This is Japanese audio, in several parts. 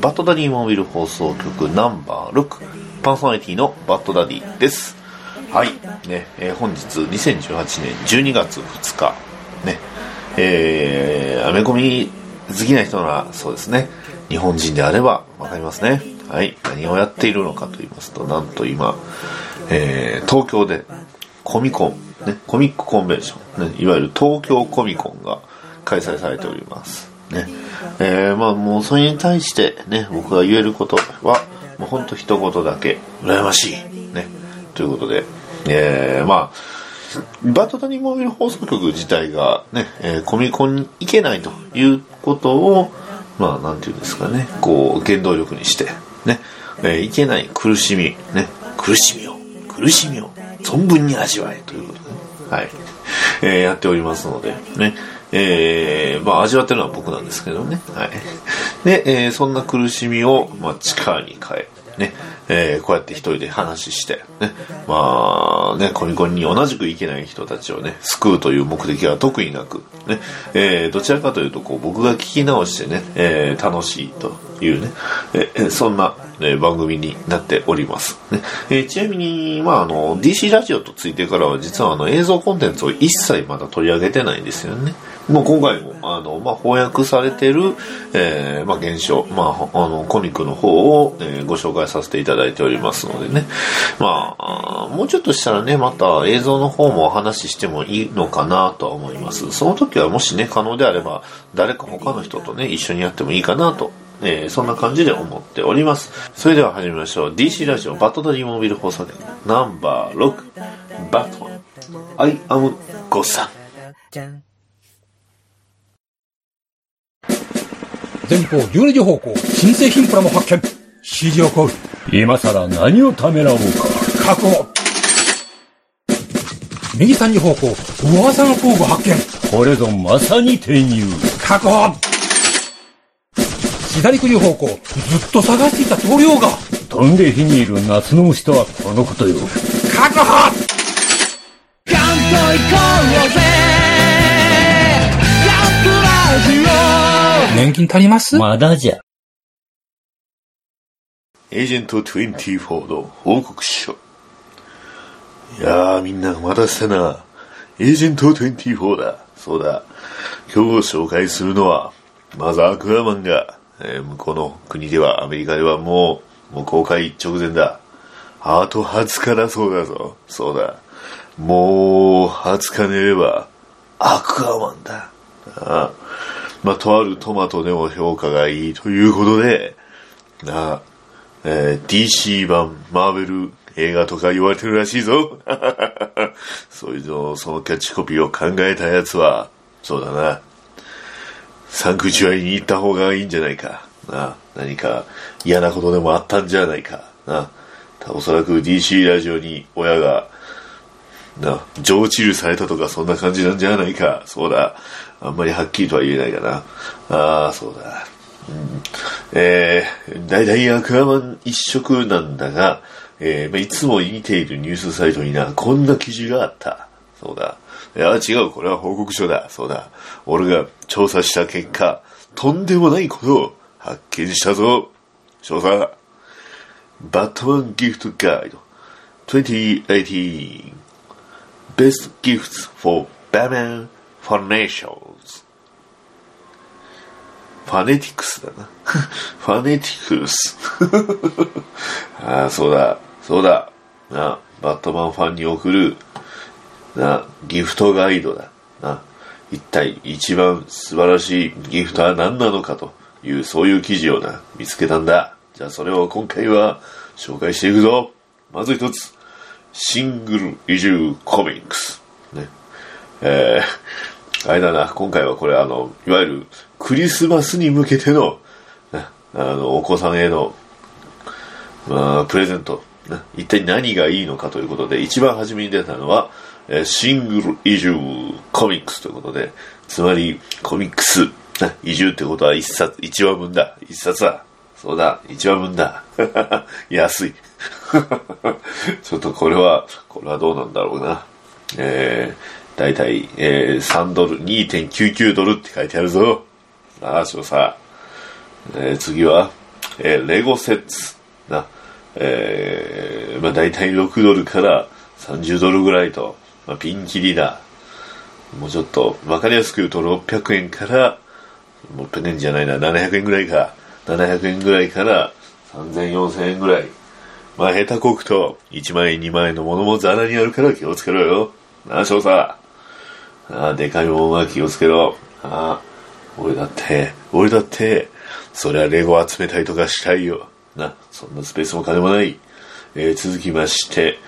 バッドダディモービル放送局ナンバー6パーソナリティのバッドダディです。はい。ね、えー本日2018年12月2日。ね。えー、アメコミ好きな人ならそうですね。日本人であればわかりますね。はい。何をやっているのかと言いますとなんと今、えー東京でコミコン、ね、コミックコンベンション、ね、いわゆる東京コミコンが開催されております。ね。えーまあもうそれに対してね、僕が言えることは、もうほんと一言だけ、羨ましい。ね。ということで、えーまあ、バッドダニモービル放送局自体がね、えーコミコンに行けないということを、まあなんていうんですかね、こう原動力にして、ね、えーいけない苦しみ、ね、苦しみを、苦しみを存分に味わえということで、ね、はい、えーやっておりますので、ね、えーまあ味わってるのは僕なんですけどね、はい。で、えーそんな苦しみを、まあ力に変え、ね、えーこうやって一人で話して、ね、まあね、コミコンに同じく行けない人たちをね、救うという目的は特になく、ね、えーどちらかというと、こう、僕が聞き直してね、えー楽しいというね、えーそんな、えー番組になっております。えーちなみに、まあ、あの、DC ラジオとついてからは、実はあの、映像コンテンツを一切まだ取り上げてないんですよね。もう今回も、あの、まあ、翻訳されてる、えーまあ、現象、まあ、あの、コミックの方を、えーご紹介させていただいておりますのでね。まあ、もうちょっとしたらね、また映像の方もお話ししてもいいのかなとは思います。その時はもしね、可能であれば、誰か他の人とね、一緒にやってもいいかなとえーそんな感じで思っております。それでは始めましょう。DC ラジオバットダディモービル放送局ナンバー6バットマン I am ゴッサン。じゃん前方12時方向、新製品プラも発見。指示を行う。今さら何をためらおうか。確保。右3時方向、噂の工具発見。これぞまさに転入。確保。左9時方向、ずっと探していた棟梁が。飛んで火にいる夏の虫とはこのことよ。確保年金足ります？まだじゃ。エージェント24の報告書。いやーみんなお待たせしたな。エージェント24だ。そうだ。今日紹介するのは、まずアクアマンが、えー向こうの国では、アメリカではもう、もう公開直前だ。あと20日だそうだぞ。そうだ。もう20日寝れば、アクアマンだ。ああまあ、とあるトマトでも評価がいいということで、なあ、えー DC 版マーベル映画とか言われてるらしいぞ。そういうの、そのキャッチコピーを考えたやつは、そうだな。サンクチュアリに行った方がいいんじゃないか。な何か嫌なことでもあったんじゃないか。なおそらく DC ラジオに親が、な、上治療されたとかそんな感じなんじゃないか。そうだ。あんまりはっきりとは言えないかな。ああ、そうだ。うん、えー、大体アクアマン一色なんだが、えーまあ、いつも見ているニュースサイトにな、こんな記事があった。そうだ。いや、違う。これは報告書だ。そうだ。俺が調査した結果、とんでもないことを発見したぞ。調査。バットマンギフトガイド2018 Best Gifts for Batman Foundations ファネティクスだな。ファネティクス。ああ、そうだ、そうだ。な、バットマンファンに送る、な、ギフトガイドだ。な、一体一番素晴らしいギフトは何なのかという、そういう記事をな、見つけたんだ。じゃあそれを今回は紹介していくぞ。まず一つ、シングル移住コミックス。ね。えー、あれだな、今回はこれあの、いわゆるクリスマスに向けての、ねあの、お子さんへのまあ、プレゼント、一体何がいいのかということで、一番初めに出たのは、えシングル移住コミックスということで、つまりコミックス、移住ってことは一冊、一話分だ。一冊だ。そうだ、一話分だ。安い。ちょっとこれは、これはどうなんだろうな。えー、だいたい、えー、3ドル、2.99ドルって書いてあるぞ。ああ、少佐。えー次は、えーレゴセッツ。な。えー、まあ大体6ドルから30ドルぐらいと、まあ、ピンキリだ。もうちょっと、わかりやすく言うと600円から、もう600円じゃないな、700円ぐらいか。700円ぐらいから3000、4000円ぐらい。まあ下手こくと、1万円、2万円のものもザラにあるから気をつけろよ。なあ、少佐。ああ、でかいもんは気をつけろ。ああ、俺だって、俺だって、そりゃレゴ集めたりとかしたいよ。な、そんなスペースも金もない。えー続きまして、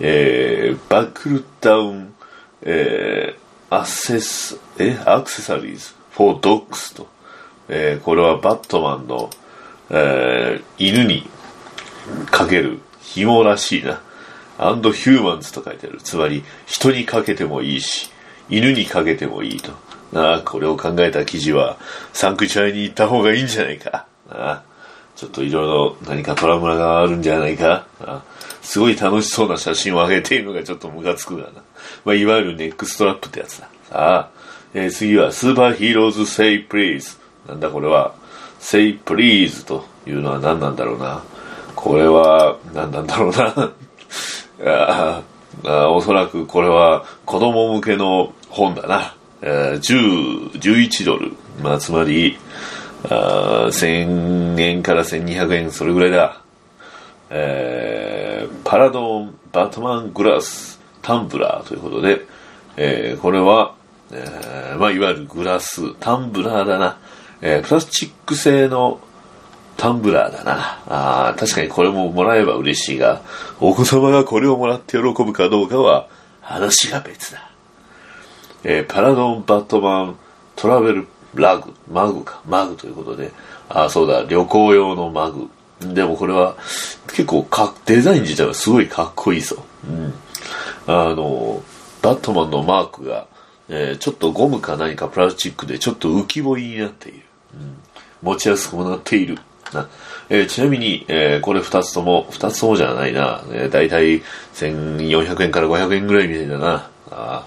えーバックルダウン、えーアセス、え、アクセサリーズ、for dogs と。えーこれはバットマンの、えー犬にかける紐らしいな。アンドヒューマンズと書いてある。つまり、人にかけてもいいし、犬にかけてもいいと。なあ、これを考えた記事は、サンクチュアに行った方がいいんじゃないか。なあ、ちょっといろいろ何かトラブルがあるんじゃないか？すごい楽しそうな写真を上げているのがちょっとムカつくがな。まあ、いわゆるネックストラップってやつだ。さあ、えー次は、 Super Heroes Say Please。なんだこれは、 Say Please というのは何なんだろうな？これは、何なんだろうな？ああおそらくこれは子供向けの本だな。えー10、11ドル。まあ、つまり、あ1000円から1200円、それぐらいだ。えーパラドン・バットマン・グラス・タンブラーということで、えーこれは、えーまあ、いわゆるグラス、タンブラーだな。えープラスチック製のタンブラーだな。あ確かにこれももらえば嬉しいが、お子様がこれをもらって喜ぶかどうかは話が別だ。えーパラドンバットマントラベルラグ、マグか、マグということで、あーそうだ、旅行用のマグ。でもこれは結構かデザイン自体はすごいかっこいいぞ。うん。あの、バットマンのマークが、えーちょっとゴムか何かプラスチックでちょっと浮き彫りになっている。うん持ちやすくなっている。なえーちなみに、えーこれ二つとも、二つともじゃないな。えー、だいたい1400円から500円ぐらいみたいだな。あ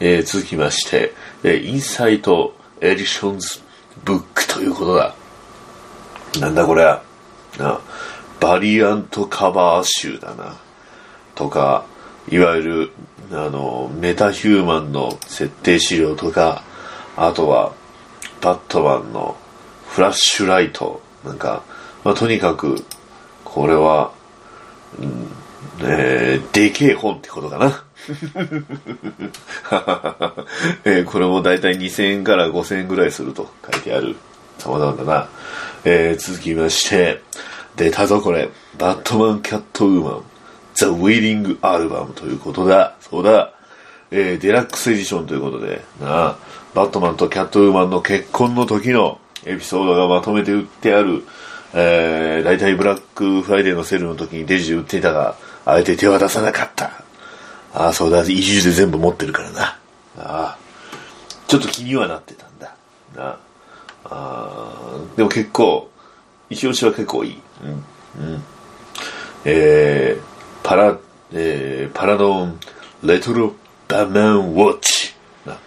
えー続きまして、えーインサイトエディションズブックということだ。なんだこれ。なバリアントカバー集だな。とか、いわゆる、あの、メタヒューマンの設定資料とか、あとは、バットマンのフラッシュライト、なんか、まあ、とにかく、これは、うんえーでけえ本ってことかな。えーこれもだいたい2000円から5000円ぐらいすると書いてある。様々だな。えー続きまして、出たぞこれ。バットマンキャットウーマン。ザ・ウィーリング・アルバムということだ。そうだ。えーデラックスエディションということで、なあ、バットマンとキャットウーマンの結婚の時のエピソードがまとめて売ってある、えー、大体ブラックフライデーのセールの時にデジで売っていたが、あえて手は出さなかった。ああ、そうだ、移住で全部持ってるからな。ああ、ちょっと気にはなってたんだ。ああでも結構、一押しは結構いい。うん。うん。えー、パラ、えー、パラドンレトロバマンウォッチ。な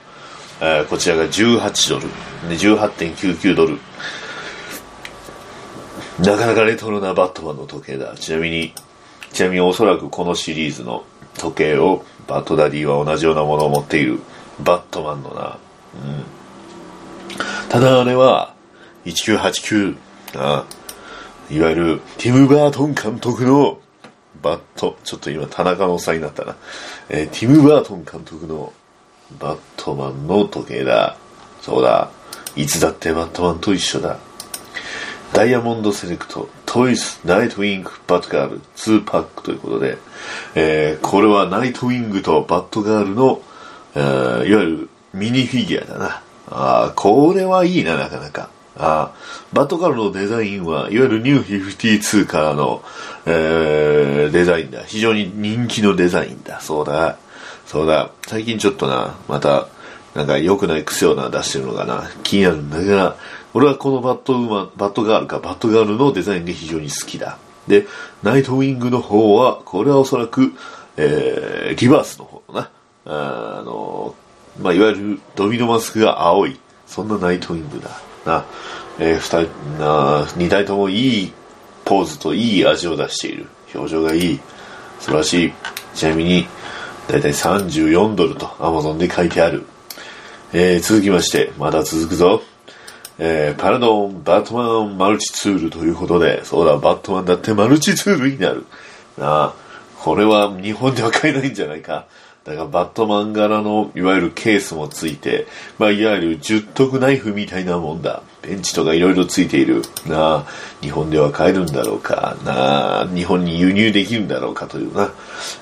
えこちらが18ドル。ね18.99ドル。なかなかレトロなバットマンの時計だ。ちなみに、ちなみにおそらくこのシリーズの時計をバットダディは同じようなものを持っているバットマンのな。ただあれは、1989、あいわゆるティム・バートン監督のバット、ちょっと今田中の差になったな。えーティム・バートン監督のバットマンの時計だ。そうだ。いつだってバットマンと一緒だ。 Diamond Select、Toys、ナイトウィング、バットガール、2パックということで、えーこれはナイトウィングとバットガールの、えーいわゆるミニフィギュアだな。あこれはいいな、なかなか。あバットガールのデザインはいわゆる New 52からの、えー、デザインだ。非常に人気のデザインだ。そうだ。そうだ。最近ちょっとな、また、なんか良くない癖をな、出してるのかな。気になるんだが、俺はこのバットウーマン、バットガールか、バットガールのデザインが非常に好きだ。で、ナイトウィングの方は、これはおそらく、えー、リバースの方な。あの、まあ、いわゆるドミノマスクが青い。そんなナイトウィングだ。な、えー、二人、な、二体ともいいポーズといい味を出している。表情がいい。素晴らしい。ちなみに、だいたい34ドルと Amazon で書いてある。えー、続きまして、まだ続くぞ。えー、パラドン、バットマン、マルチツールということで、そうだ、バットマンだってマルチツールになる。なあ、これは日本では買えないんじゃないか。だからバットマン柄のいわゆるケースもついて、まあ、いわゆる十徳ナイフみたいなもんだ。ベンチとかいろいろついている。なあ、日本では買えるんだろうか。なあ、日本に輸入できるんだろうかというな。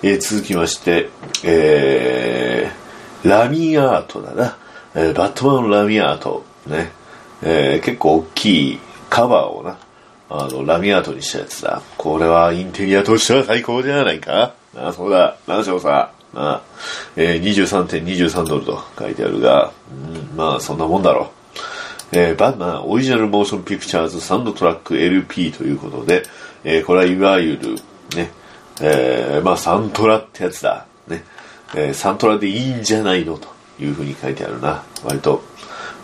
えー、続きまして、えー、ラミアートだな。えー、バットマンラミアート。ね。えー、結構大きいカバーをな、あの、ラミアートにしたやつだ。これはインテリアとしては最高じゃないか。あ、そうだ。何しろさ。まあ、えー、23.23ドルと書いてあるが、うん、まあ、そんなもんだろう。えー、バンマンオリジナルモーションピクチャーズサウンドトラック LP ということで、えー、これはいわゆる、ね、えー、まあ、サントラってやつだ。ね、えー、サントラでいいんじゃないの？というふうに書いてあるな。割と、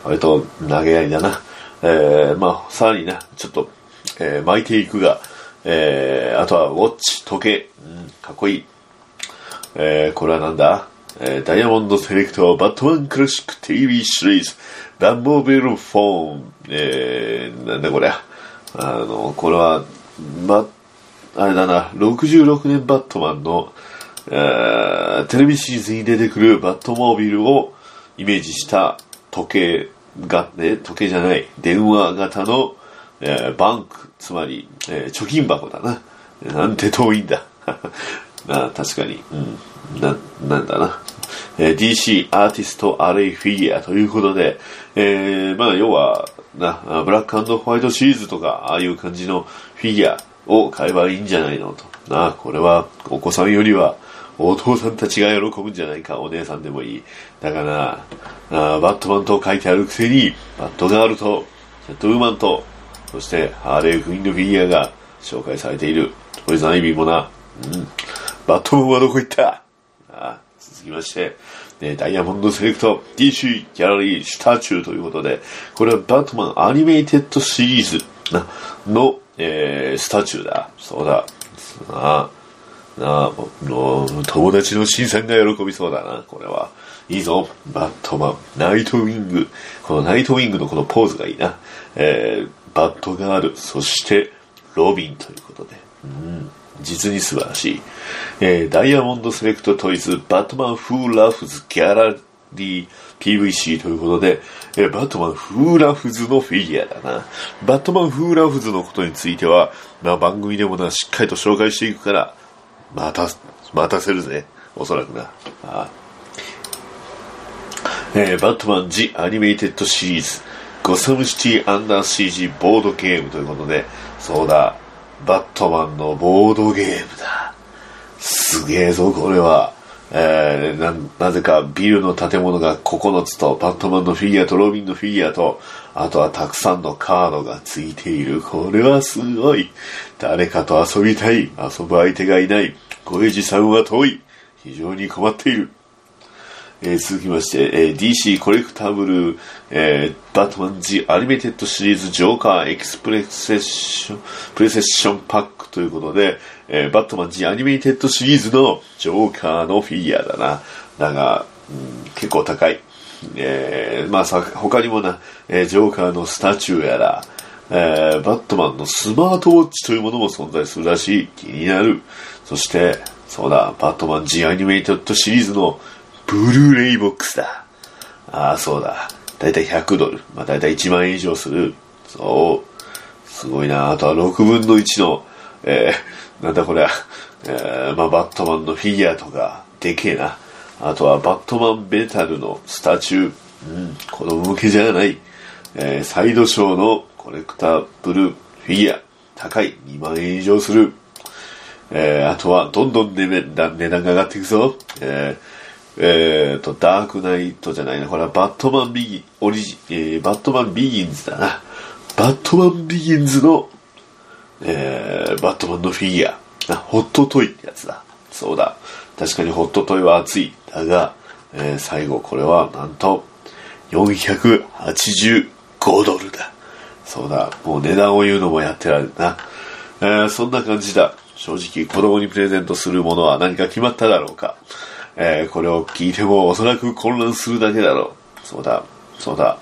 割と投げ合いだな。えー、まあ、さらにな、ちょっと、えー、巻いていくが、えー、あとはウォッチ、時計、うん、かっこいい。えー、これはなんだ？えー、ダイヤモンドセレクトバットマンクラシック TV シリーズ。ダンボーベルフォーンえー、なんだこれあの、これは、ま、あれだな、66年バットマンの、えー、テレビシリーズに出てくるバットモービルをイメージした時計が、ね、時計じゃない、電話型の、えー、バンク、つまり、えー、貯金箱だな。なんて遠いんだ。あ確かに、うん、な、なんだな。えー、DC アーティストアレイフィギュアということで、えー、まあ、要は、な、ブラックホワイトシリーズとか、ああいう感じのフィギュアを買えばいいんじゃないのと。な、これは、お子さんよりは、お父さんたちが喜ぶんじゃないか、お姉さんでもいい。だから、あバットマンと書いてあるくせに、バットガールと、キャットウーマンと、そしてハーレークイーンのフィギュアが紹介されている。トイザンイビもな、うん、バットマンはどこ行った？あ続きまして、ね、 Diamond Select DC ギャラリーシュタチューということで、これはバットマン Animated Series の、えー、 statue だ。そうだ。あの友達の新さんが喜びそうだな、これは。いいぞ、バットマン、ナイトウィング。このナイトウィングのこのポーズがいいな。えー、バットガール、そしてロビンということで。うん実に素晴らしい。えー、 Diamond Select Toys、 Batman Who Laughs Gallery PVC ということで、えー、 Batman Who Laughs のフィギュアだな。 Batman Who Laughs のことについては、まあ、番組でもな、しっかりと紹介していくから、また、待たせるぜ。おそらくな。あえー、 Batman The Animated Series、 Gotham City Under Siege ボードゲームということで、そうだ、バットマンのボードゲームだ。すげえぞ、これは。えー、な、なぜかビルの建物が9つと、バットマンのフィギュアとロビンのフィギュアと、あとはたくさんのカードがついている。これはすごい。誰かと遊びたい。遊ぶ相手がいない。小エジさんは遠い。非常に困っている。えー、続きまして、えー、DC コレクタブル、えー、バットマン G アニメテッドシリーズジョーカーエクスプレセッション、プレセッションパックということで、えー、バットマン G アニメテッドシリーズのジョーカーのフィギュアだな。だが、うん、結構高い。えー、まあさ、他にもな、えー、ジョーカーの statue やら、えー、バットマンのスマートウォッチというものも存在するらしい。気になる。そして、そうだ、バットマン G アニメイテッドシリーズのブルーレイボックスだ。ああ、そうだ。だいたい100ドル。まあ、だいたい1万円以上する。そう。すごいな。あとは6分の1の、えー、なんだこれ。えー、まあ、バットマンのフィギュアとか、でけえな。あとはバットマンベタルのスタチュー。うん、子供向けじゃない。えーサイドショーのコレクタブルフィギュア、高い2万円以上する。えーあとは、どんどん値段値段が上がっていくぞ。えーえーと、ダークナイトじゃないな。これはバットマンビギン、オリジ、えーバットマンビギンズだな。バットマンビギンズの、えーバットマンのフィギュア。あホットトイってやつだ。そうだ。確かにホットトイは熱い。だが、えー最後これはなんと、485ドルだ。そうだ。もう値段を言うのもやってられるな。えーそんな感じだ。正直子供にプレゼントするものは何か決まっただろうか。えーこれを聞いてもおそらく混乱するだけだろう。そうだ。そうだ。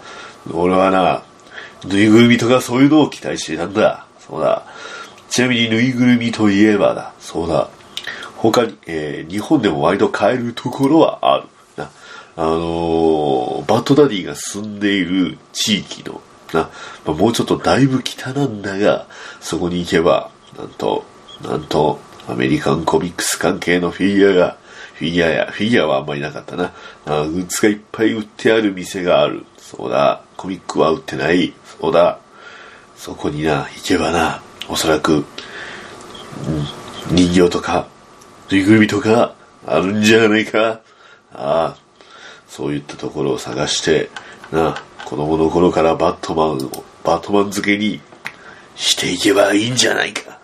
俺はな、ぬいぐるみとかそういうのを期待していたんだ。そうだ。ちなみにぬいぐるみといえばだ。そうだ。他に、えー日本でも割と買えるところはある。な。あのーバッドダディが住んでいる地域の、な、まあもうちょっとだいぶ北なんだが、そこに行けば、なんと、なんと、アメリカンコミックス関係のフィギュアが、フィギュアや、フィギュアはあんまりなかったな。あグッズがいっぱい売ってある店がある。そうだ。コミックは売ってない。そうだ。そこにな、行けばな、おそらく、うん人形とか、ぬいぐるみとか、あるんじゃないか。ああ、そういったところを探して、な、子供の頃からバットマンを、バットマン漬けにしていけばいいんじゃないか。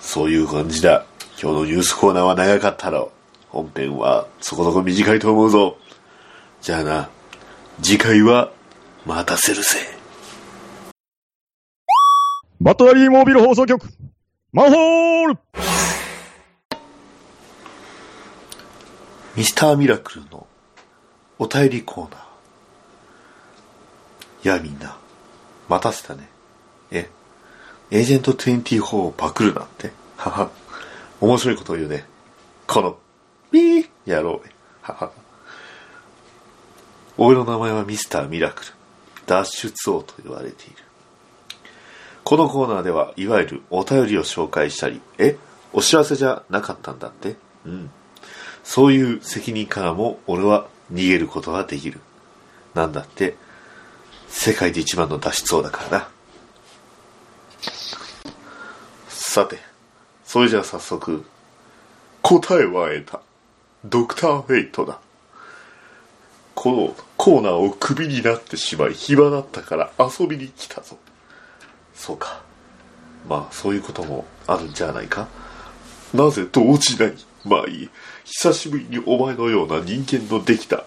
そういう感じだ。今日のニュースコーナーは長かったろう。本編はそこそこ短いと思うぞ。じゃあな、次回は待たせるぜ。バットダディモービル放送局、マンホールミスターミラクルのお便りコーナー。いやみんな、待たせたね。え、エージェント24をパクるなんて？はは。面白いことを言うね。この、ピーやろうね。はは。俺の名前はミスターミラクル。脱出王と言われている。このコーナーでは、いわゆるお便りを紹介したり、え、お知らせじゃなかったんだって？うん。そういう責任からも俺は逃げることができる。なんだって、世界で一番の脱出王だからな。さて、それじゃあ早速、答えは得た。ドクターフェイトだ。このコーナーをクビになってしまい暇だったから遊びに来たぞ。そうか。まあ、そういうこともあるんじゃないか。なぜ動じないまあいい。久しぶりにお前のような人間のできた。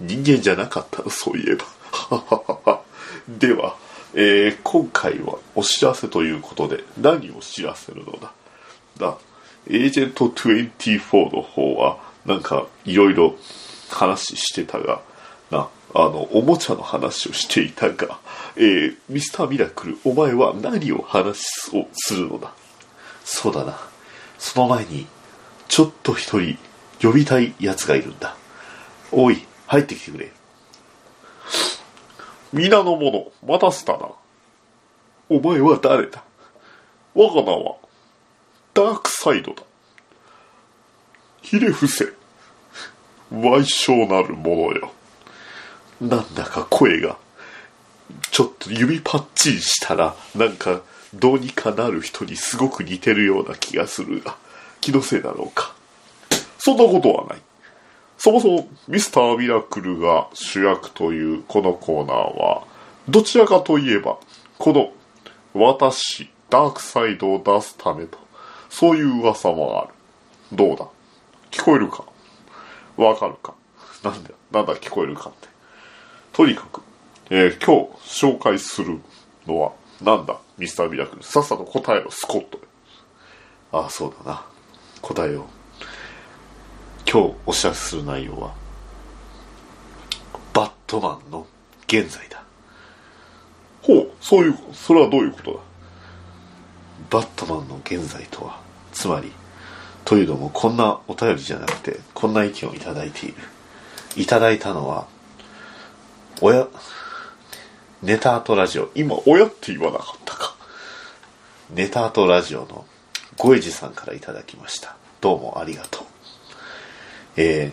人間じゃなかったの、そういえば。では、えー今回はお知らせということで何を知らせるのだ？だ、エージェント24の方は、なんかいろいろ話してたが、な、あの、おもちゃの話をしていたが、えーミスターミラクル、お前は何を話をするのだ？そうだな。その前に、ちょっと一人呼びたい奴がいるんだ。おい、入ってきてくれ。皆の者、待たせたな。お前は誰だ？我が名は、ダークサイドだ。ひれ伏せ。歪小なるものよ。なんだか声が、ちょっと指パッチンしたら、なんか、どうにかなる人にすごく似てるような気がするが、気のせいだろうか。そんなことはない。そもそもミスターミラクルが主役というこのコーナーは、どちらかといえば、この私、ダークサイドを出すためと、そういう噂もある。どうだ？聞こえるか？わかるか？なんだ、なんだ聞こえるかって。とにかく、えー今日紹介するのは、なんだ？ミスターミラクル。さっさと答えろ、スコット。ああ、そうだな。答えよう。今日お知らせする内容は、バットマンの現在だ。ほう、そういう、それはどういうことだ？バットマンの現在とは、つまり、というのもこんなお便りじゃなくて、こんな意見をいただいている。いただいたのは、親、ネタアートラジオ、今、親って言わなかったか。ネタアートラジオのゴエジさんからいただきました。どうもありがとう。え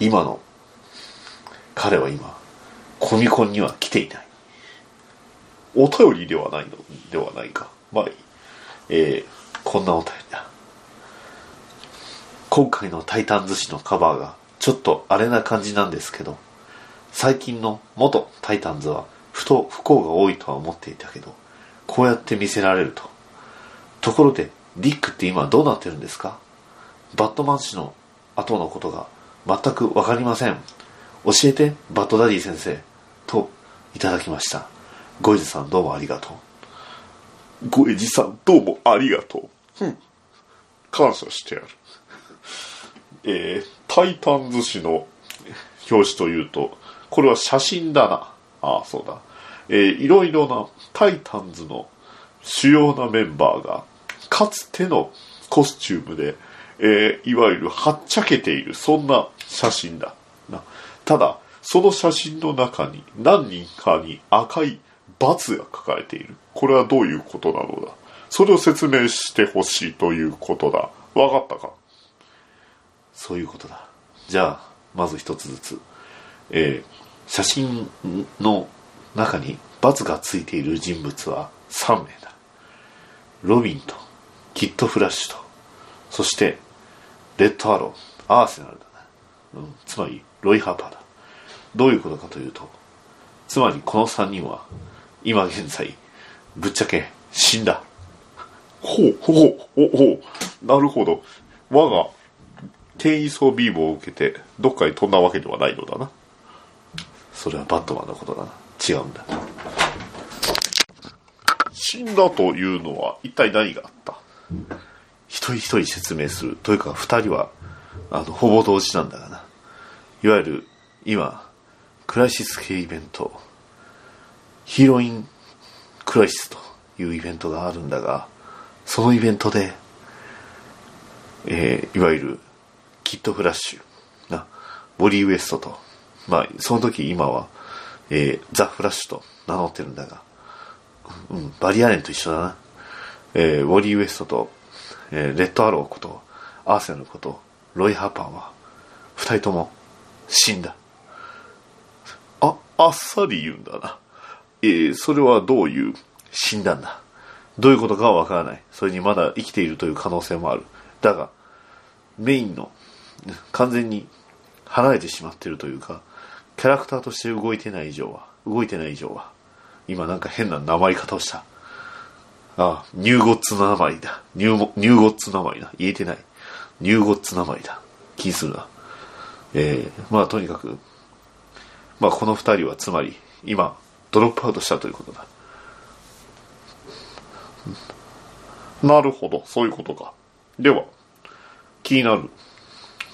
ー、今の、彼は今、コミコンには来ていない。お便りではないのではないか。まあいい、えー、こんなお便りだ。今回のタイタン寿司のカバーがちょっとあれな感じなんですけど、最近の元タイタンズはふと不幸が多いとは思っていたけど、こうやって見せられると。ところで、ディックって今どうなってるんですか？バットマン氏の後のことが全くわかりません。教えて、バットダディ先生。と、いただきました。ゴイズさんどうもありがとう。ゴイジさんどうもありがとう。ふん。感謝してやる。えー、タイタン寿司の表紙というと、これは写真だな。ああ、そうだ。えー、いろいろなタイタンズの主要なメンバーが、かつてのコスチュームで、えーいわゆるはっちゃけている、そんな写真だ。なただ、その写真の中に何人かに赤い×が書かれている。これはどういうことなのだそれを説明してほしいということだ。わかったか？そういうことだ。じゃあ、まず一つずつ。えー写真の中に×がついている人物は3名だ。ロビンと、キッドフラッシュと、そして、レッドアロー、アーセナルだな。うん、つまり、ロイ・ハーパーだ。どういうことかというと、つまりこの3人は、今現在、ぶっちゃけ死んだ。ほう、ほう、ほう、ほう、なるほど。我が、転移装ビームを受けて、どっかに飛んだわけではないのだな。それはバットマンのことだな。違うんだ。死んだというのは一体何があった？一人一人説明する。というか二人は、あの、ほぼ同時なんだがな。いわゆる、今、クライシス系イベント、ヒーロインクライシスというイベントがあるんだが、そのイベントで、えーいわゆる、キッドフラッシュ、な、ボリーウエストと、まあ、その時今は、えーザ・フラッシュと名乗ってるんだが、うん、バリアレンと一緒だな。えーウォリー・ウエストと、えーレッド・アローこと、アーセナルこと、ロイ・ハーパーは、二人とも死んだ。あ、あっさり言うんだな。えーそれはどういう死んだんだ。どういうことかはわからない。それにまだ生きているという可能性もある。だが、メインの、完全に離れてしまっているというか、キャラクターとして動いてない以上は、動いてない以上は、今なんか変な名前方をした。ああ、ニューゴッツの名前だ。ニューニューゴッツ名前だ。言えてない。ニューゴッツ名前だ。気にするな。えー、まあとにかく、まあこの二人はつまり、今、ドロップアウトしたということだ。なるほど、そういうことか。では、気になる、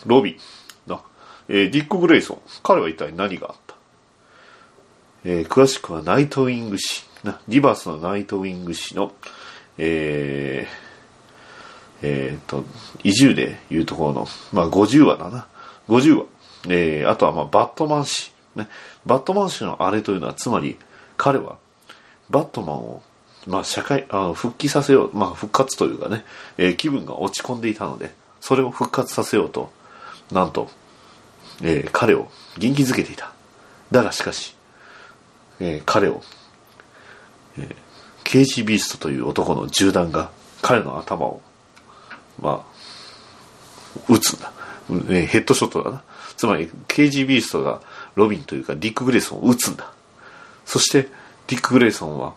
ロビン、な、えーディック・グレイソン、彼は一体何があった？えー詳しくはナイトウィング氏、リバースのナイトウィング氏の、えー、えーと、移住でいうところの、まあ50話だな。50話。えー、あとはまあバットマン氏。ね。バットマン氏のあれというのは、つまり、彼は、バットマンを、まあ社会、あの、復帰させよう、まあ復活というかね、えー気分が落ち込んでいたので、それを復活させようと、なんと、えー彼を元気づけていた。だがしかし、えー彼を、えーケージビーストという男の銃弾が彼の頭を、まあ、撃つんだ。ヘッドショットだな。つまり、ケージビーストがロビンというかディック・グレイソンを撃つんだ。そして、ディック・グレイソンは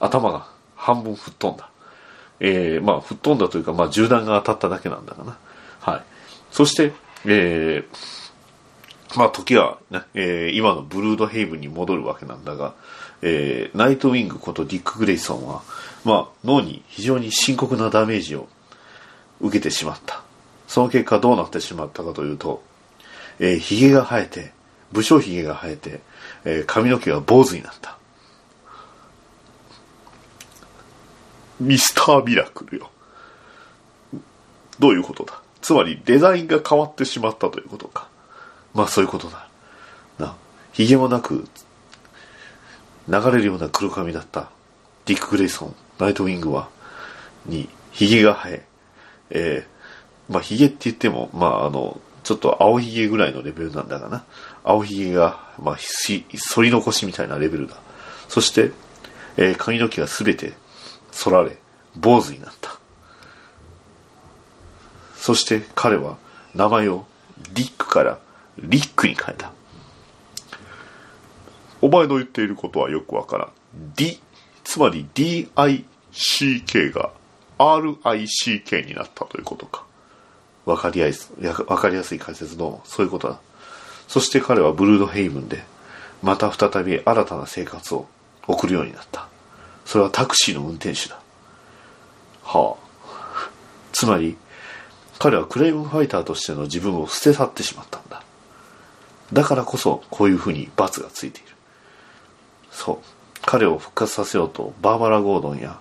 頭が半分吹っ飛んだ。えーまあ、吹っ飛んだというか、まあ、銃弾が当たっただけなんだがな。はい。そして、えーまあ、時は、ねえー今のブルードヘイブンに戻るわけなんだが、えーナイトウィングことディック・グレイソンは、まあ、脳に非常に深刻なダメージを受けてしまった。その結果どうなってしまったかというと、えー、髭が生えて、武将髭が生えて、えー髪の毛が坊主になった。ミスター・ミラクルよ。どういうことだ？つまりデザインが変わってしまったということか。まあそういうことだ。な、髭もなく、流れるような黒髪だったディック・グレイソン、ナイトウィングは、に、髭が生え、えー、まあ髭って言っても、まああの、ちょっと青髭ぐらいのレベルなんだがな。青髭が、まあ、ひ反り残しみたいなレベルだ。そして、えー髪の毛がすべて剃られ、坊主になった。そして彼は名前をディックからリックに変えた。お前の言っていることはよくわからん。D、つまり DICK が RICK になったということか。わかりやすい、わかりやすい解説の、そういうことだ。そして彼はブルードヘイブンで、また再び新たな生活を送るようになった。それはタクシーの運転手だ。はあ。つまり、彼はクレイムファイターとしての自分を捨て去ってしまったんだ。だからこそ、こういうふうに罰がついている。そう。彼を復活させようと、バーバラ・ゴードンや、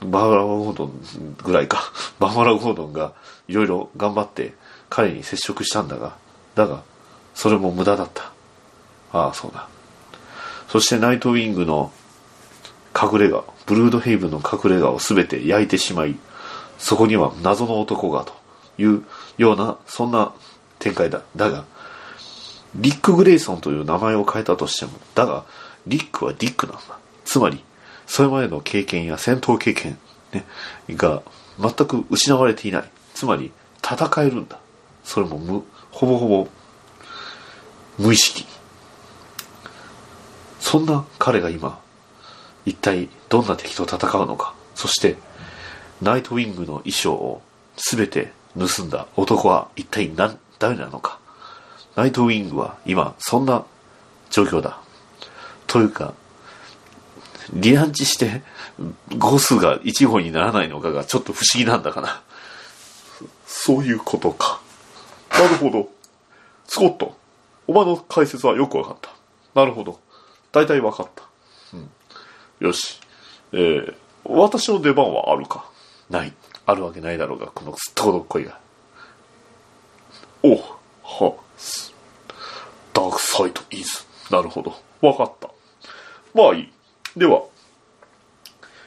バーバラ・ゴードンぐらいか、バーバラ・ゴードンがいろいろ頑張って彼に接触したんだが、だが、それも無駄だった。ああ、そうだ。そしてナイトウィングの隠れ家、ブルードヘイブンの隠れ家を全て焼いてしまい、そこには謎の男がというような、そんな展開だ。だが、リック・グレイソンという名前を変えたとしても、だが、リックはディックなんだ。つまり、それまでの経験や戦闘経験、ね、が全く失われていない。つまり、戦えるんだ。それも無、ほぼほぼ、無意識。そんな彼が今、一体どんな敵と戦うのか。そして、ナイトウィングの衣装を全て盗んだ男は一体何、誰なのか。ナイトウィングは今、そんな状況だ。というか、離反地して号数が1号にならないのかがちょっと不思議なんだかな。そういうことか。なるほど。スコット、お前の解説はよくわかった。なるほど。大体わかった。うん。よし。えー、私の出番はあるかない。あるわけないだろうが、このすっとこどっこいが。おは、すダークサイドイズ。なるほど。わかった。まあいい。では、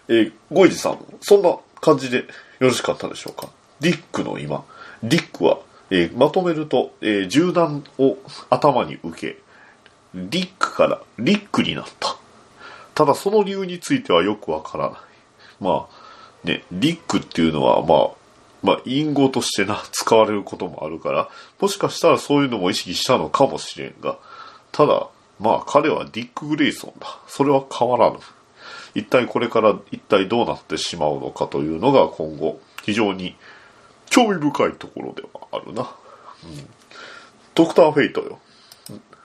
えー、ゴイジさん、そんな感じでよろしかったでしょうか？ディックの今、ディックは、えーまとめると、えー銃弾を頭に受け、ディックからリックになった。ただその理由についてはよくわからない。まあ、ね、リックっていうのは、まあ、まあ、隠語としてな、使われることもあるから、もしかしたらそういうのも意識したのかもしれんが、ただ、まあ彼はディック・グレイソンだ。それは変わらぬ。一体これから一体どうなってしまうのかというのが今後非常に興味深いところではあるな。うん、ドクター・フェイトよ。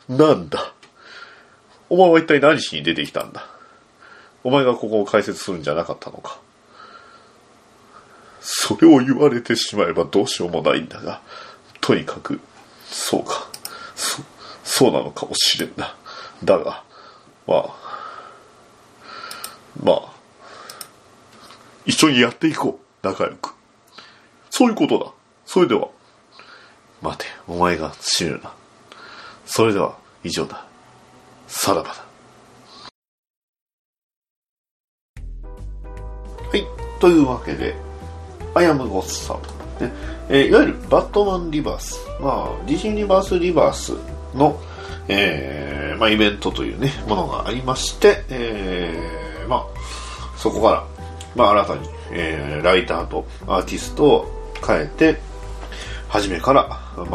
なんだ？お前は一体何しに出てきたんだ？お前がここを解説するんじゃなかったのか？それを言われてしまえばどうしようもないんだが、とにかく、そうか。そ、そうなのかもしれんな。だが、まあ、まあ、一緒にやっていこう。仲良く。そういうことだ。それでは、待て、お前が死ぬな。それでは、以上だ。さらばだ。はい。というわけで、アイアムゴッサム。ねえーいわゆるバットマンリバース。まあ、DC ユニバースリバースの、えーまあ、イベントというね、ものがありまして、えーまあ、そこから、まあ、新たに、えーライターとアーティストを変えて、初めから、まあ、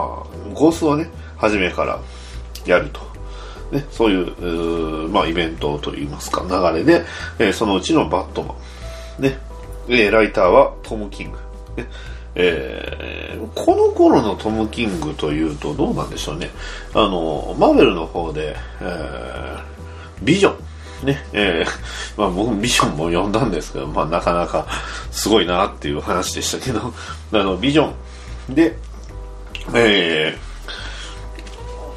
ゴースはね、初めからやると。ね、そういう、うまあ、イベントといいますか、流れで、えーそのうちのバットマン。ね、えライターはトム・キング。ねえーこの頃のトム・キングというとどうなんでしょうね。あの、マーベルの方で、えービジョン。ね、えー まあ僕ビジョンも読んだんですけど、まあなかなかすごいなっていう話でしたけど、あの、ビジョン。で、えー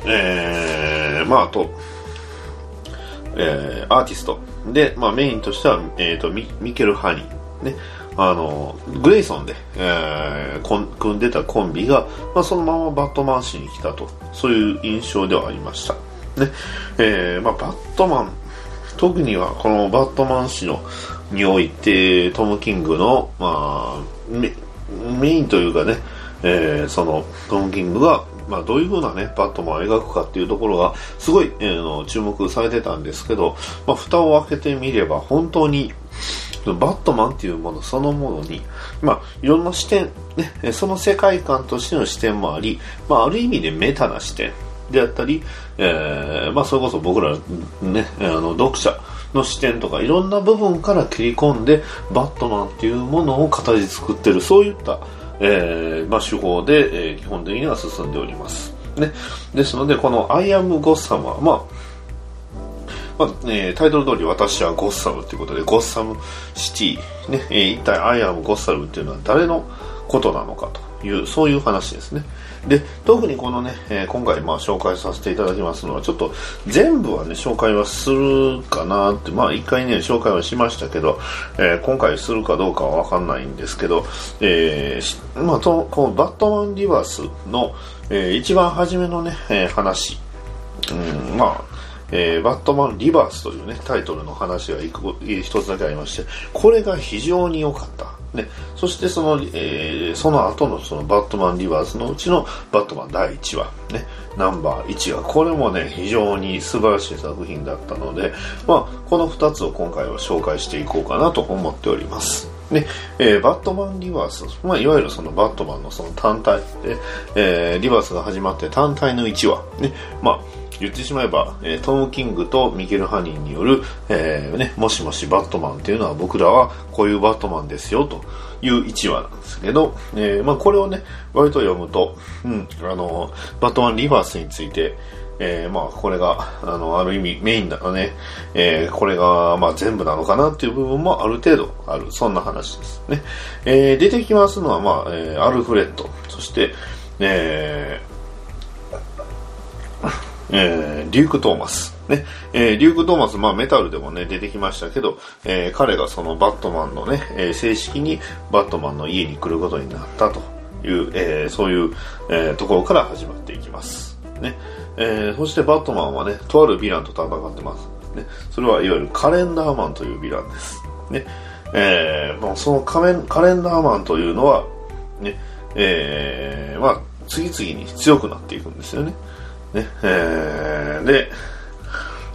えーまああと、えーアーティスト。で、まあ、メインとしては、えー、とミミケル・ハニー、ね、あのグレイソンで、えー組んでたコンビが、まあ、そのままバットマン誌に来たと。そういう印象ではありました、ね。えーまあ、バットマン特にはこのバットマン誌のにおいてトム・キングの、まあ、メインというかね、えーそのトム・キングがまあ、どういう風なね、バットマンを描くかっていうところが、すごい、えーの注目されてたんですけど、まあ、蓋を開けてみれば、本当に、バットマンっていうものそのものに、まあ、いろんな視点、ね、その世界観としての視点もあり、まあ、ある意味でメタな視点であったり、えー、まあ、それこそ僕ら、ね、あの、読者の視点とか、いろんな部分から切り込んで、バットマンっていうものを形作ってる、そういった、えー、まあ、手法で、えー、基本的には進んでおります。ね。ですので、このアイアムゴッサムは、まあ、まあえー、タイトル通り私はゴッサムということで、ゴッサムシティ、ねえー、一体アイアムゴッサムっていうのは誰のことなのかという、そういう話ですね。で、特にこのね、えー、今回まあ紹介させていただきますのは、ちょっと全部はね、紹介はするかなって、まあ一回ね、紹介はしましたけど、えー、今回するかどうかはわかんないんですけど、えー、まあと、このバットマンリバースの、えー、一番初めのね、えー、話、うん、まあ、えー、バットマンリバースというね、タイトルの話が一つだけありまして、これが非常に良かった。ね、そしてその、えー、その後のそのバットマンリバースのうちのバットマン第1話、ね、ナンバー1話、これもね、非常に素晴らしい作品だったので、まあ、この2つを今回は紹介していこうかなと思っております。ね、えー、バットマンリバース、まあ、いわゆるそのバットマンのその単体で、えー、リバースが始まって単体の1話、ね、まあ、言ってしまえば、えー、トム・キングとミケル・ハニーによる、えーね、もしもしバットマンっていうのは僕らはこういうバットマンですよという1話なんですけど、えーまあ、これをね、割と読むと、うん、あの、バットマンリバースについて、えー、まあ、これが、あの、ある意味メインだね、えー、これが、まあ、全部なのかなっていう部分もある程度ある、そんな話ですね。えー、出てきますのは、まあ、えー、アルフレッド、そして、えー、えー、リューク・トーマス。ね、えー、リューク・トーマス、まあメタルでもね、出てきましたけど、えー、彼がそのバットマンのね、えー、正式にバットマンの家に来ることになったという、えー、そういう、えー、ところから始まっていきます。ね、えー、そしてバットマンはね、とあるヴィランと戦ってます。ね、それはいわゆるカレンダーマンというヴィランです。ね、えー、まあ、そのカレンカレンダーマンというのは、ね、えー、まあ、次々に強くなっていくんですよね。ね、えー、で、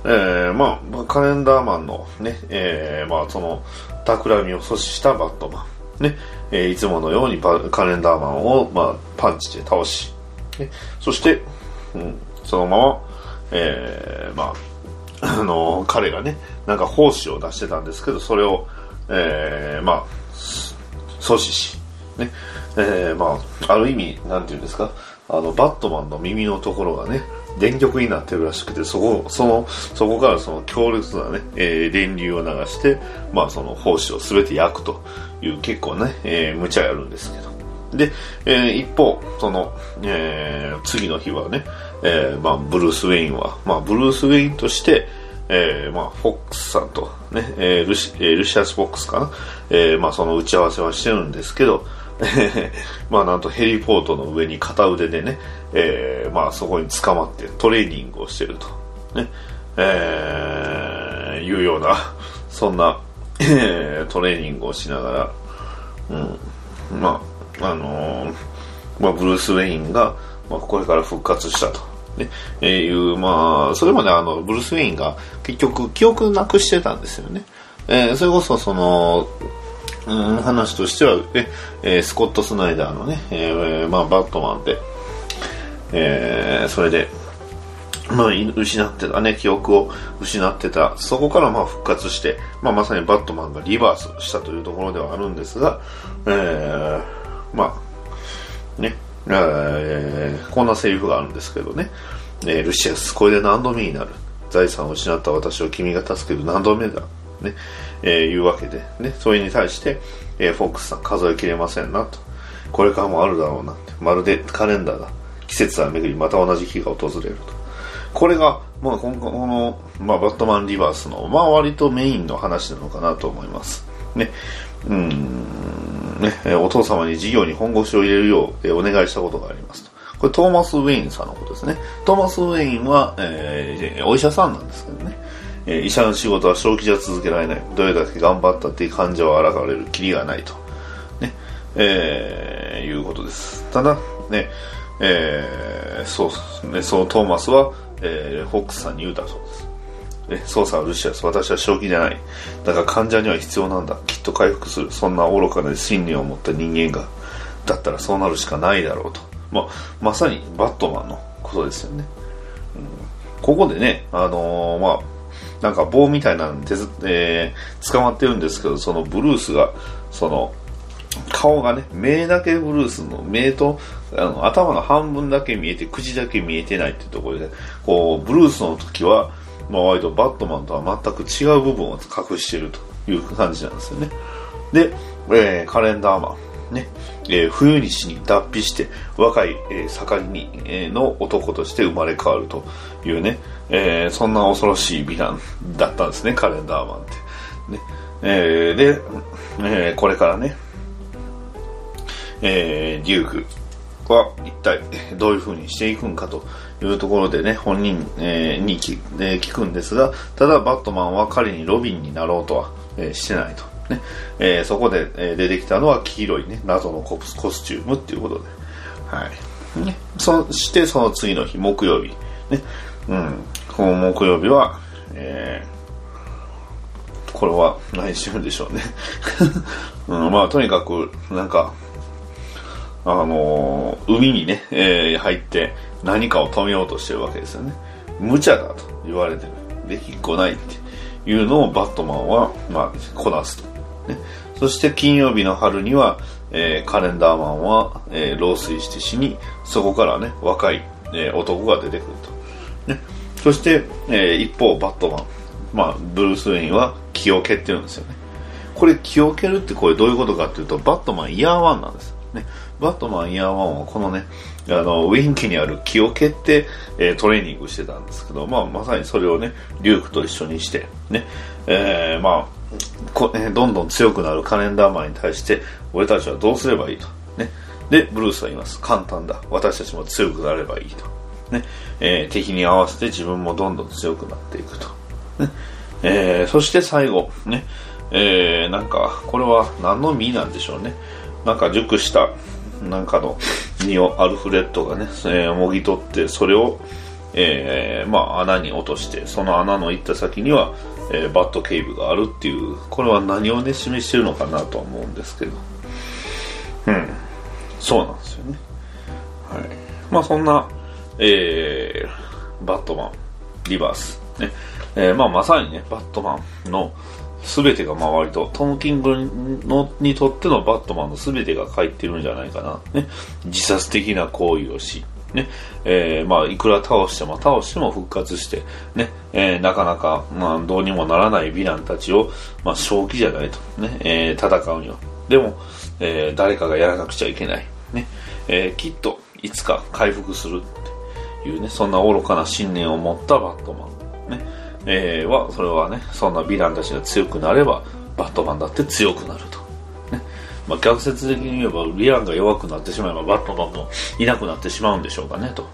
えー、まあ、カレンダーマンのね、えー、まあ、その、企みを阻止したバットマン。ね、えー、いつものようにカレンダーマンを、まあ、パンチで倒し、ね、そして、うん、そのまま、えー、まあ、あのー、彼がね、なんか奉仕を出してたんですけど、それを、えー、まあ、阻止し、ね、えー、まあ、ある意味、なんていうんですか、あの、バットマンの耳のところがね、電極になってるらしくて、そこ、その、そこからその強烈なね、えー、電流を流して、まあその胞子を全て焼くという結構ね、えー、無茶やるんですけど。で、えー、一方、その、えー、次の日はね、えー、まあブルース・ウェインは、まあブルース・ウェインとして、えー、まあフォックスさんとね、えー、ルシ、えー、ルシアス・フォックスかな、えー、まあその打ち合わせはしてるんですけど、まあなんとヘリポートの上に片腕でね、えー、まあそこに捕まってトレーニングをしてると、ね、えー、いうような、そんな、トレーニングをしながら、うん、まあ、あのー、まあブルース・ウェインが、まあこれから復活したと。ね、え、いう、まあ、それまであの、ブルース・ウェインが結局記憶なくしてたんですよね。えー、それこそその、話としては、ねえー、スコット・スナイダーのね、えー、まあ、バットマンで、えー、それで、まあ、失ってたね、記憶を失ってた。そこからまあ復活して、まあまさにバットマンがリバースしたというところではあるんですが、えー、まあ、ね、えー、こんなセリフがあるんですけどね、えー、ルシアス、これで何度目になる。財産を失った私を君が助ける何度目だ。ね、えー、いうわけで、ね、それに対して、えー、フォックスさん数えきれませんなと。これからもあるだろうなって。まるでカレンダーだ。季節は巡り、また同じ日が訪れると。これが、まあ、この、まあ、バットマンリバースの、まあ、割とメインの話なのかなと思います。ね。うん、ね、お父様に事業に本腰を入れるよう、えお願いしたことがありますと。これトーマス・ウェインさんのことですね。トーマス・ウェインは、えー、お医者さんなんですけどね。え、医者の仕事は正気じゃ続けられない。どれだけ頑張ったって患者は抗われる。キリがないと。ね。えー、いうことです。ただ、ね、えー、そう、ね、そのトーマスは、えー、ホックスさんに言うたそうです。え、操作はルシアス。私は正気じゃない。だから患者には必要なんだ。きっと回復する。そんな愚かな信念を持った人間が。だったらそうなるしかないだろうと。まあ、まさにバットマンのことですよね。うん、ここでね、あのー、まあ、なんか棒みたいなので、えー、捕まってるんですけど、そのブルースが、その、顔がね、目だけブルースの目とあの頭の半分だけ見えて、口だけ見えてないっていうところで、こう、ブルースの時は、まあ、割とバットマンとは全く違う部分を隠してるという感じなんですよね。で、えー、カレンダーマン、ね、えー、冬に死に脱皮して若い、えー、盛りに、えー、の男として生まれ変わるというね、えー、そんな恐ろしいヴィランだったんですね、カレンダーマンって。ねえー、で、えー、これからね、えー、デュークは一体 どういう風にしていくんかというところでね、本人、えー、に聞,、えー、聞くんですが、ただバットマンは彼にロビンになろうとは、えー、してないと。ねえー、そこで、えー、出てきたのは黄色いね、謎のコスコスチュームっていうことで。はい。ね、そしてその次の日、木曜日。ね、うん。この木曜日は、えー、これは何してるんでしょうね。うん、まあ、とにかく、なんか、あのー、海にね、えー、入って何かを止めようとしてるわけですよね。無茶だと言われてる。できっこないっていうのをバットマンは、まあ、こなすと。ね、そして金曜日の春には、えー、カレンダーマンは、えー、老衰して死に、そこからね、若い、えー、男が出てくると。ね、そして、え、一方、バットマン。まあ、ブルース・ウェインは気を蹴ってるんですよね。これ気を蹴るってこれどういうことかっていうと、バットマンイヤーワンなんです。ね、バットマンイヤーワンはこのね、あの、ウィンキにある気を蹴って、え、トレーニングしてたんですけど、まあ、まさにそれをね、リュークと一緒にして、ね、え、まあ、こ、どんどん強くなるカレンダーマンに対して、俺たちはどうすればいいと。ね。で、ブルースは言います。簡単だ。私たちも強くなればいいと。ね。えー、敵に合わせて自分もどんどん強くなっていくと。ね。えー、そして最後、ね。えー、なんか、これは何の実なんでしょうね。なんか熟したなんかの実をアルフレッドがね、えー、もぎ取ってそれを、えー、まあ、穴に落としてその穴の行った先には、えー、バットケーブがあるっていうこれは何をね示してるのかなとは思うんですけど。うん。そうなんですよね。はい。まあそんな、えー、バットマンリバース。ね、えー、まあまさにねバットマンの全てが周りと、トム・キングのにとってのバットマンの全てが書いてるんじゃないかな。ね、自殺的な行為をし、ね、えー、まあ、いくら倒しても倒しても復活して、ね、えー、なかなか、まあ、どうにもならないヴィランたちを、まあ、正気じゃないと、ね、えー、戦うには。でも、え、誰かがやらなくちゃいけない。ね、え、きっと、いつか回復するっていうね、そんな愚かな信念を持ったバットマン。ね、え、は、それはね、そんなヴィランたちが強くなれば、バットマンだって強くなると。まあ、逆説的に言えば、ヴィランが弱くなってしまえば、バットマンもいなくなってしまうんでしょうかね、と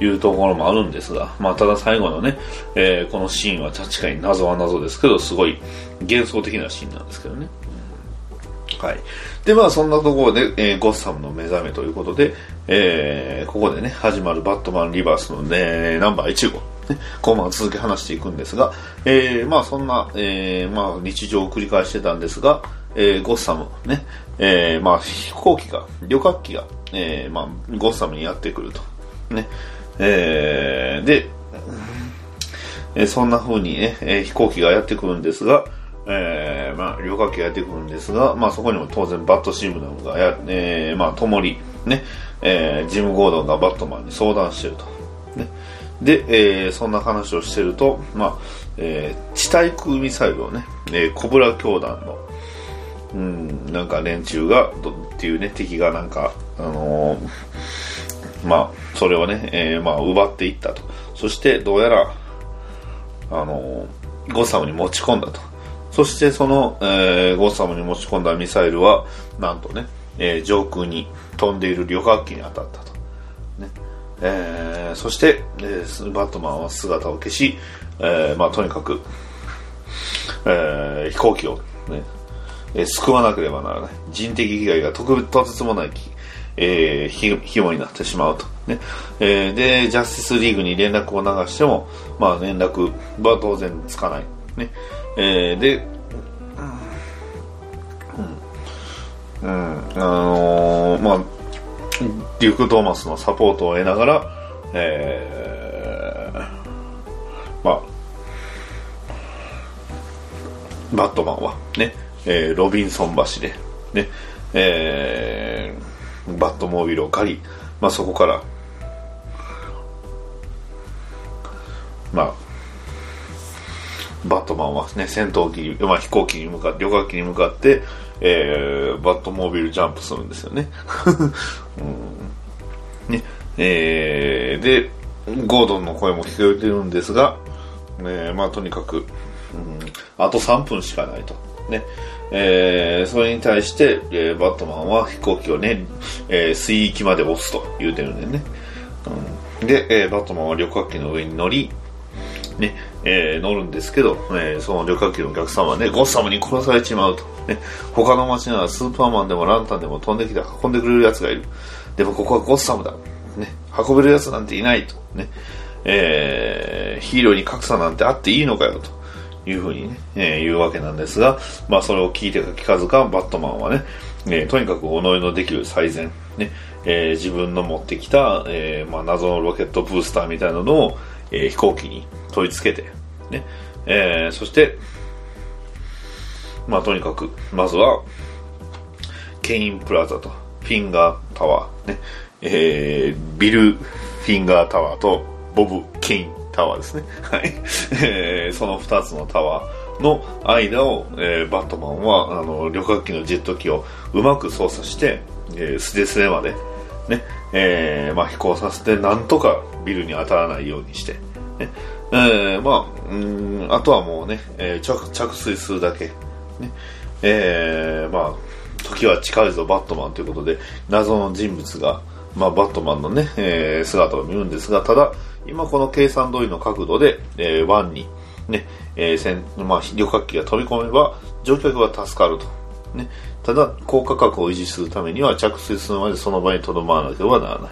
いうところもあるんですが、まあ、ただ最後のね、えー、このシーンは確かに謎は謎ですけど、すごい幻想的なシーンなんですけどね。はい。で、まあ、そんなところで、えー、ゴッサムの目覚めということで、えー、ここでね、始まるバットマンリバースのね、ナンバー1号。ね、このまま続け話していくんですが、えー、まあそんな、えー、まあ日常を繰り返してたんですが、えー、ゴッサム、ね、えー、まあ飛行機が、旅客機が、えー、まあゴッサムにやってくると。ね、えー、で、えー、そんな風にね、え、飛行機がやってくるんですが、えー、まあ、旅客機がやってくるんですが、まあ、そこにも当然バットシムドンがや、えー、まあ、ともり、ね、えー、ジム・ゴードンがバットマンに相談してると。ね。で、えー、そんな話をしてると、まあ、えー、地対空ミサイルをね、えー、コブラ教団の、うん、なんか連中が、っていうね、敵がなんか、あのー、まあ、それをね、えー、まあ、奪っていったと。そして、どうやら、あのー、ゴッサムに持ち込んだと。そしてその、えー、ゴッサムに持ち込んだミサイルは、なんとね、えー、上空に飛んでいる旅客機に当たったと。ねえー、そして、えー、バットマンは姿を消し、えーまあ、とにかく、えー、飛行機を、ねえー、救わなければならない。人的被害がととてつもない、えー、ひ、紐になってしまうと。ね。えー、で、ジャスティスリーグに連絡を流しても、まあ連絡は当然つかない。ね。えー、で、うん、うん、あのー、まあ、デューク・トーマスのサポートを得ながら、えー、まあ、バットマンはね、えー、ロビンソン橋で、ね、えー、バットモービルを借り、まあ、そこから、まあ、バットマンはね、戦闘機、まあ、飛行機に向かって、旅客機に向かって、えー、バットモービルジャンプするんですよね。うん、ね、えー、で、ゴードンの声も聞こえてるんですが、えー、まあとにかく、うん、あと3分しかないと。ね。えー、それに対して、えー、バットマンは飛行機をね、えー、水域まで押すと言うてるんでね。うん、で、えー、バットマンは旅客機の上に乗り、ね、えー、乗るんですけど、えー、その旅客機のお客さんはね、ゴッサムに殺されちまうと。ね、他の街ならスーパーマンでもランタンでも飛んできて運んでくれる奴がいる。でもここはゴッサムだ。ね、運べる奴なんていないと。ね、えー、ヒーローに格差なんてあっていいのかよと。いうふうにね、えー、言うわけなんですが、まあそれを聞いてか聞かずか、バットマンはね、えー、とにかく己のできる最善、ね、えー、自分の持ってきた、えー、まあ謎のロケットブースターみたいなのを、えー、飛行機に取り付けて、ね、えー、そして、まあとにかく、まずは、ケインプラザと、フィンガータワー、ね、えー、ビル・フィンガータワーと、ボブ・ケインタワーですね。はい。えー、その2つのタワーの間を、えー、バットマンは、あの、旅客機のジェット機をうまく操作して、えー、素手素手まで、ね、えー、まあ、飛行させて、なんとかビルに当たらないようにして、ね、えー、まあ、うん、あとはもうね、えー、着着水するだけ、ね、えー、まあ、時は近いぞ、バットマンということで、謎の人物が、まあ、バットマンのね、えー、姿を見るんですが、ただ、今この計算通りの角度で、えー、湾に、ね、えー、まあ、旅客機が飛び込めば、乗客は助かると。ね。ただ、高価格を維持するためには、着水するまでその場に留まらなければならない。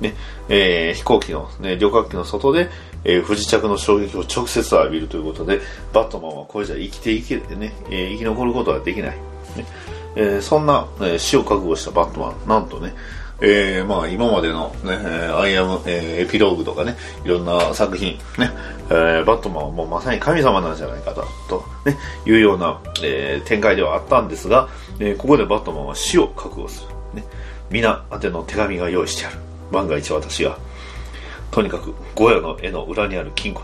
ね、えー、飛行機の、ね、旅客機の外で、えー、不時着の衝撃を直接浴びるということで、バットマンはこれじゃ生きていけてね、えー、生き残ることはできない。ねえー、そんな、えー、死を覚悟したバットマン、なんとね、えー、まあ今までのね、アイアム、えー、エピローグとかね、いろんな作品、ね、えー、バットマンはもうまさに神様なんじゃないかと、ね、いうような、えー、展開ではあったんですが、えー、ここでバットマンは死を覚悟する。ね、皆宛ての手紙が用意してある。万が一私が、とにかく、ゴヤの絵の裏にある金庫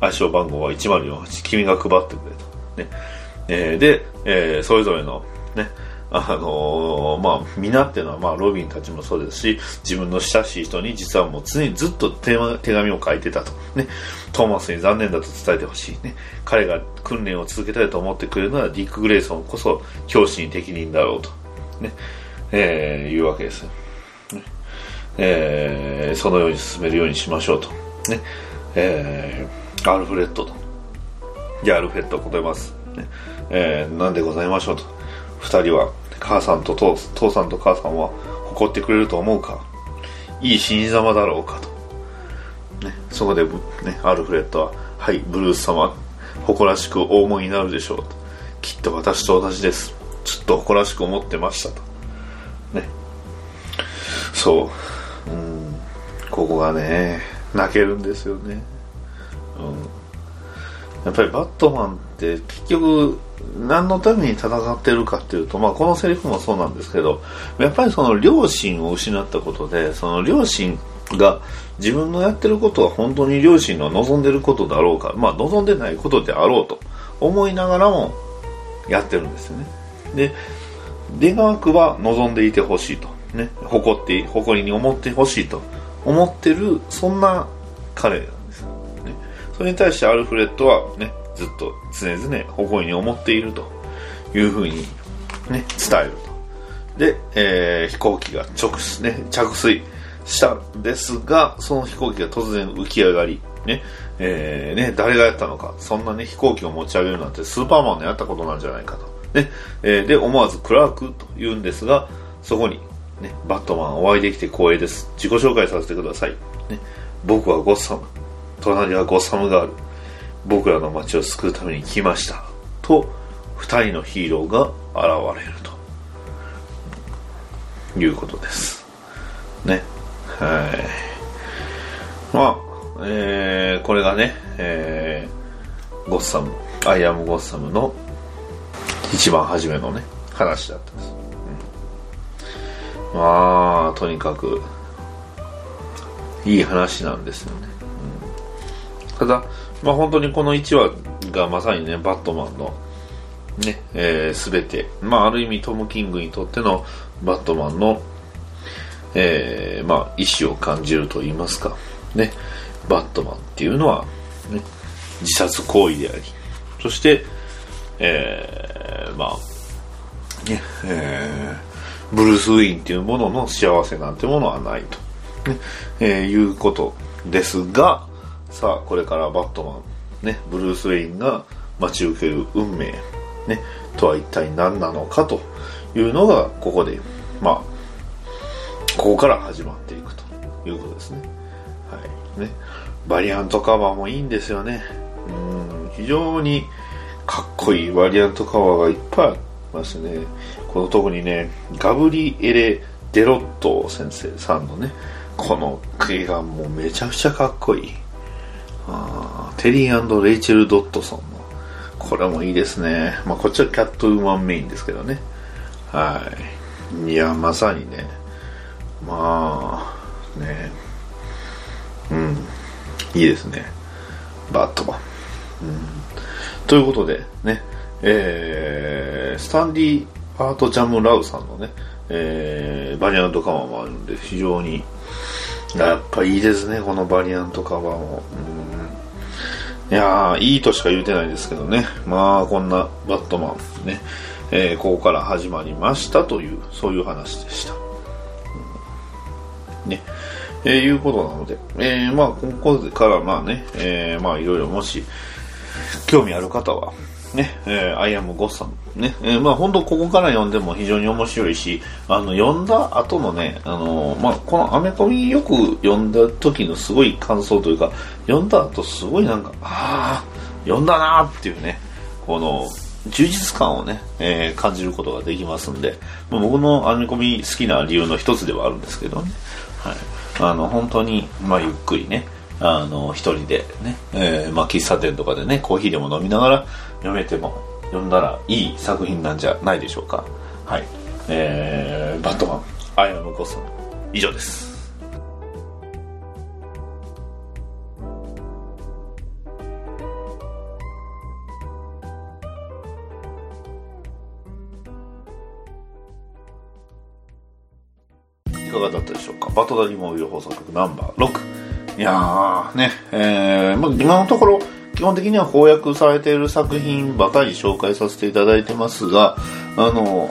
だ。暗証番号は1048、君が配ってくれと。ね、えー、で、えー、それぞれの、ね、あの、まあ、皆っていうのは、まあ、ロビンたちもそうですし、自分の親しい人に実はもう常にずっと手手紙を書いてたと。ね。トーマスに残念だと伝えてほしい。ね。彼が訓練を続けたいと思ってくれるなら、ディック・グレイソンこそ教師に適任だろうと。ね。えー、いうわけです。ね、えー、そのように進めるようにしましょうと。ね。えー、アルフレッドと。じゃあ、アルフレッドを答えます。ね。えー、なんでございましょうと。二人は母さんと父父さんと母さんは誇ってくれると思うか？いい死に様だろうかと。ね、そこで、ね、アルフレッドは、はい、ブルース様、誇らしくお思いになるでしょうと。きっと私と同じです。ちょっと誇らしく思ってましたと。ね。そう。うん。ここがね、泣けるんですよね。うん。やっぱりバットマンって結局何のために戦ってるかっていうと、まあ、このセリフもそうなんですけどやっぱりその両親を失ったことでその両親が自分のやってることは本当に両親の望んでることだろうか、まあ、望んでないことであろうと思いながらもやってるんですよね。で出川区は望んでいてほしいと、ね、誇って誇りに思ってほしいと。思ってるそんな彼なんです、ね、それに対してアルフレッドはねずっと常々誇りに思っているというふうに、ね、伝えると。で、えー、飛行機が直、ね、着水したんですが、その飛行機が突然浮き上がり、ね、えー、ね、誰がやったのか、そんなね、飛行機を持ち上げるなんてスーパーマンのやったことなんじゃないかと。ね、えー、で、思わずクラークと言うんですが、そこに、ね、バットマンお会いできて光栄です。自己紹介させてください。ね、僕はゴッサム。隣はゴッサムガール。僕らの街を救うために来ました。と、二人のヒーローが現れると。いうことです。ね。はい。まあ、えー、これがね、えー、ゴッサム、アイアムゴッサムの一番初めのね、話だったんです。うんまあ、とにかく、いい話なんですよね。うんただ、まあ本当にこの1話がまさにね、バットマンの、ね、えー、全て、まあある意味トム・キングにとってのバットマンの、えー、まあ意志を感じると言いますか、ね、バットマンっていうのは、ね、自殺行為であり、そして、えー、まあ、ね、えー、ブルース・ウィーンっていうものの幸せなんてものはないと、ねえーいうことですが、さあ、これからバットマン、ね、ブルース・ウェインが待ち受ける運命、ね、とは一体何なのかというのが、ここで、まあ、ここから始まっていくということですね。はい。ね。バリアントカバーもいいんですよね。うん、非常にかっこいいバリアントカバーがいっぱいありますね。この特にね、ガブリエレ・デロット先生さんのね、この映画もめちゃくちゃかっこいい。テリーレイチェル・ドットソンの、これもいいですね。まあ、こっちはキャットウーマンメインですけどね。はい。いや、まさにね、まあ、ね、うん、いいですね。バットマン。うん、ということで、ね、えー、スタンディ・アート・ジャム・ラウさんのね、えー、バリアントカバーもあるんで、非常に、やっぱいいですね、このバリアントカバーも。うん、いやー、いいとしか言うてないですけどね。まあ、こんなバットマンね、えーここから始まりましたという、そういう話でした。ね。えーいうことなので、えーまあ、ここからまあね、えーまあ、いろいろもし、興味ある方は、ね、えー、アイアムゴッサム。ね、えーまあ本当ここから読んでも非常に面白いし、あの、読んだ後のね、あのまあこのアメコミよく読んだ時のすごい感想というか、読んだ後すごいなんか、ああ、読んだなーっていうね、この、充実感をね、えー感じることができますんで、まあ僕のアメコミ好きな理由の一つではあるんですけどね。はい。あの、本当に、まあゆっくりね、あの、一人でね、えーまあ喫茶店とかでね、コーヒーでも飲みながら読めても、読んだらいい作品なんじゃないでしょうか。はい。えー、バットマン、アイアムゴッサム、以上です。いかがだったでしょうか？バトダリモービル放送局ナンバー6。いやー、ね、えー、まあ今のところ、基本的には翻訳されている作品ばかり紹介させていただいてますが、あの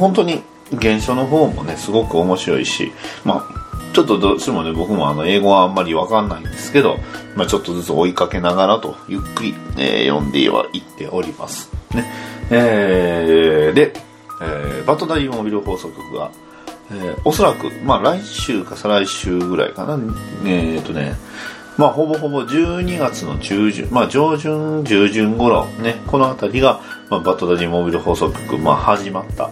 本当に原書の方もね、すごく面白いし、まあ、ちょっとどうしてもね、僕もあの、英語はあんまりわかんないんですけど、まあちょっとずつ追いかけながらと、ゆっくり、えー読んではいっております。ね。えー、で、えーバトダリーモビル放送局が、えーおそらく、まあ来週か再来週ぐらいかな。えー、とね、まあほぼほぼ12月の中旬、まあ上旬、中旬頃、ね、このあたりが、まあ、バトダリーモビル放送局、まあ始まった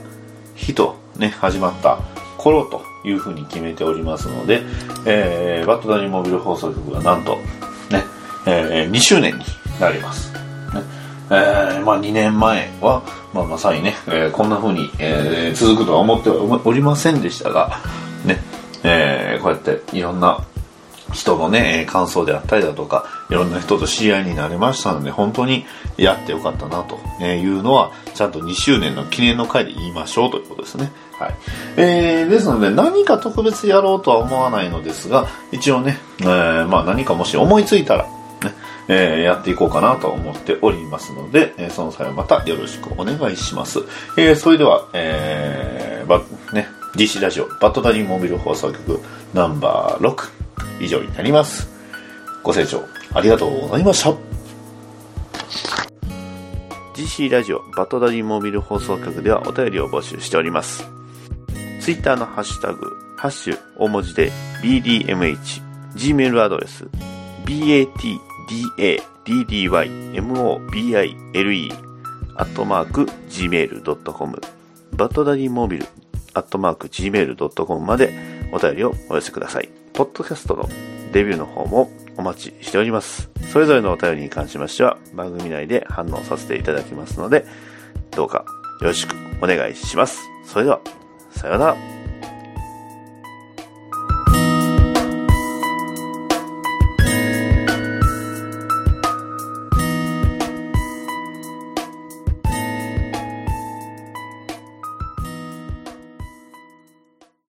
日と、ね、始まった頃というふうに決めておりますので、えーバットダリーモビル放送局がなんと、ね、えー2周年になります。ねえーまあ2年前は、まあ、まさにね、えーこんな風に、えー続くとは思っておりませんでしたが、ね、えーこうやっていろんな人のね、感想であったりだとか、いろんな人と知り合いになれましたので、本当にやってよかったなというのは、ちゃんと2周年の記念の回で言いましょうということですね。はい。えー、ですので、何か特別やろうとは思わないのですが、一応ね、えーまあ何かもし思いついたら、ね、えーやっていこうかなと思っておりますので、えその際はまたよろしくお願いします。えーそれでは、えー、ば、ね、DC ラジオ、バットダディモビル放送局ナンバー6、以上になります。ご清聴ありがとうございました。GC ラジオバトダディモービル放送局ではお便りを募集しております。ツイッターのハッシュタグ、ハッシュ大文字で BDMH、Gmail アドレス、batdaddymobile アットマーク gmail.com バッドダディモービルアットマーク gmail.com までお便りをお寄せください。ポッドキャストのデビューの方もお待ちしております。それぞれのお便りに関しましては番組内で反応させていただきますので、どうかよろしくお願いします。それでは、さようなら。